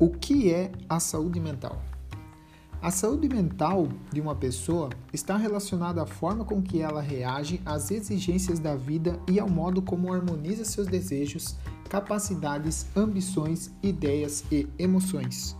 O que é a saúde mental? A saúde mental de uma pessoa está relacionada à forma com que ela reage às exigências da vida e ao modo como harmoniza seus desejos, capacidades, ambições, ideias e emoções.